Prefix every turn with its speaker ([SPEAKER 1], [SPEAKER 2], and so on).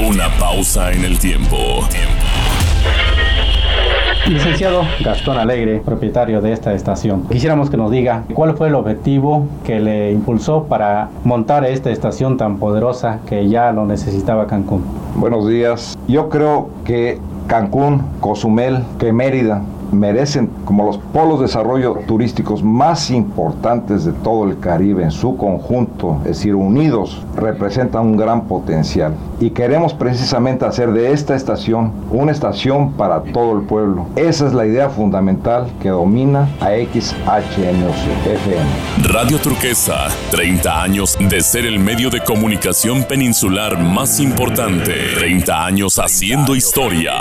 [SPEAKER 1] Una pausa en el tiempo.
[SPEAKER 2] Licenciado Gastón Alegre, propietario de esta estación, quisiéramos que nos diga cuál fue el objetivo que le impulsó para montar esta estación tan poderosa que ya lo necesitaba Cancún.
[SPEAKER 3] Buenos días. Yo creo que Cancún, Cozumel, que Mérida merecen como los polos de desarrollo turísticos más importantes de todo el Caribe en su conjunto, es decir, unidos, representan un gran potencial. Y queremos precisamente hacer de esta estación una estación para todo el pueblo. Esa es la idea fundamental que domina a XHNOC
[SPEAKER 1] Radio Turquesa, 30 años de ser el medio de comunicación peninsular más importante. 30 años haciendo historia.